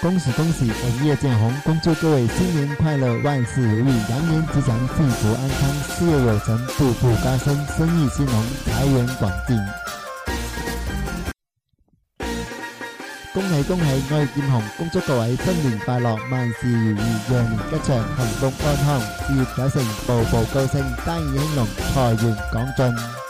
恭喜恭喜，我是叶建红，恭祝各位新年快乐，万事如意，羊年吉祥，幸福安康，事业有成，步步高升，生意兴隆，财源广进。恭喜恭喜，我是建红，恭祝各位新年快乐，万事如意，羊年吉祥，幸福安康，事业有成，步步高升，生意兴隆，财源广进。